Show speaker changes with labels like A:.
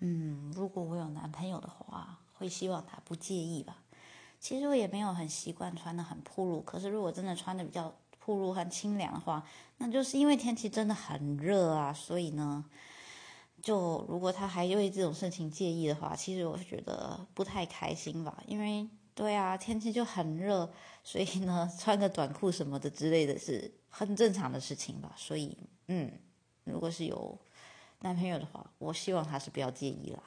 A: 嗯，如果我有男朋友的话，会希望他不介意吧。其实我也没有很习惯穿的很暴露，可是如果真的穿的比较暴露和清凉的话，那就是因为天气真的很热啊，所以呢，就如果他还为这种事情介意的话，其实我觉得不太开心吧。因为对啊，天气就很热，所以呢，穿个短裤什么的之类的是很正常的事情吧。所以，嗯，如果是有男朋友的话，我希望他是不要介意啦。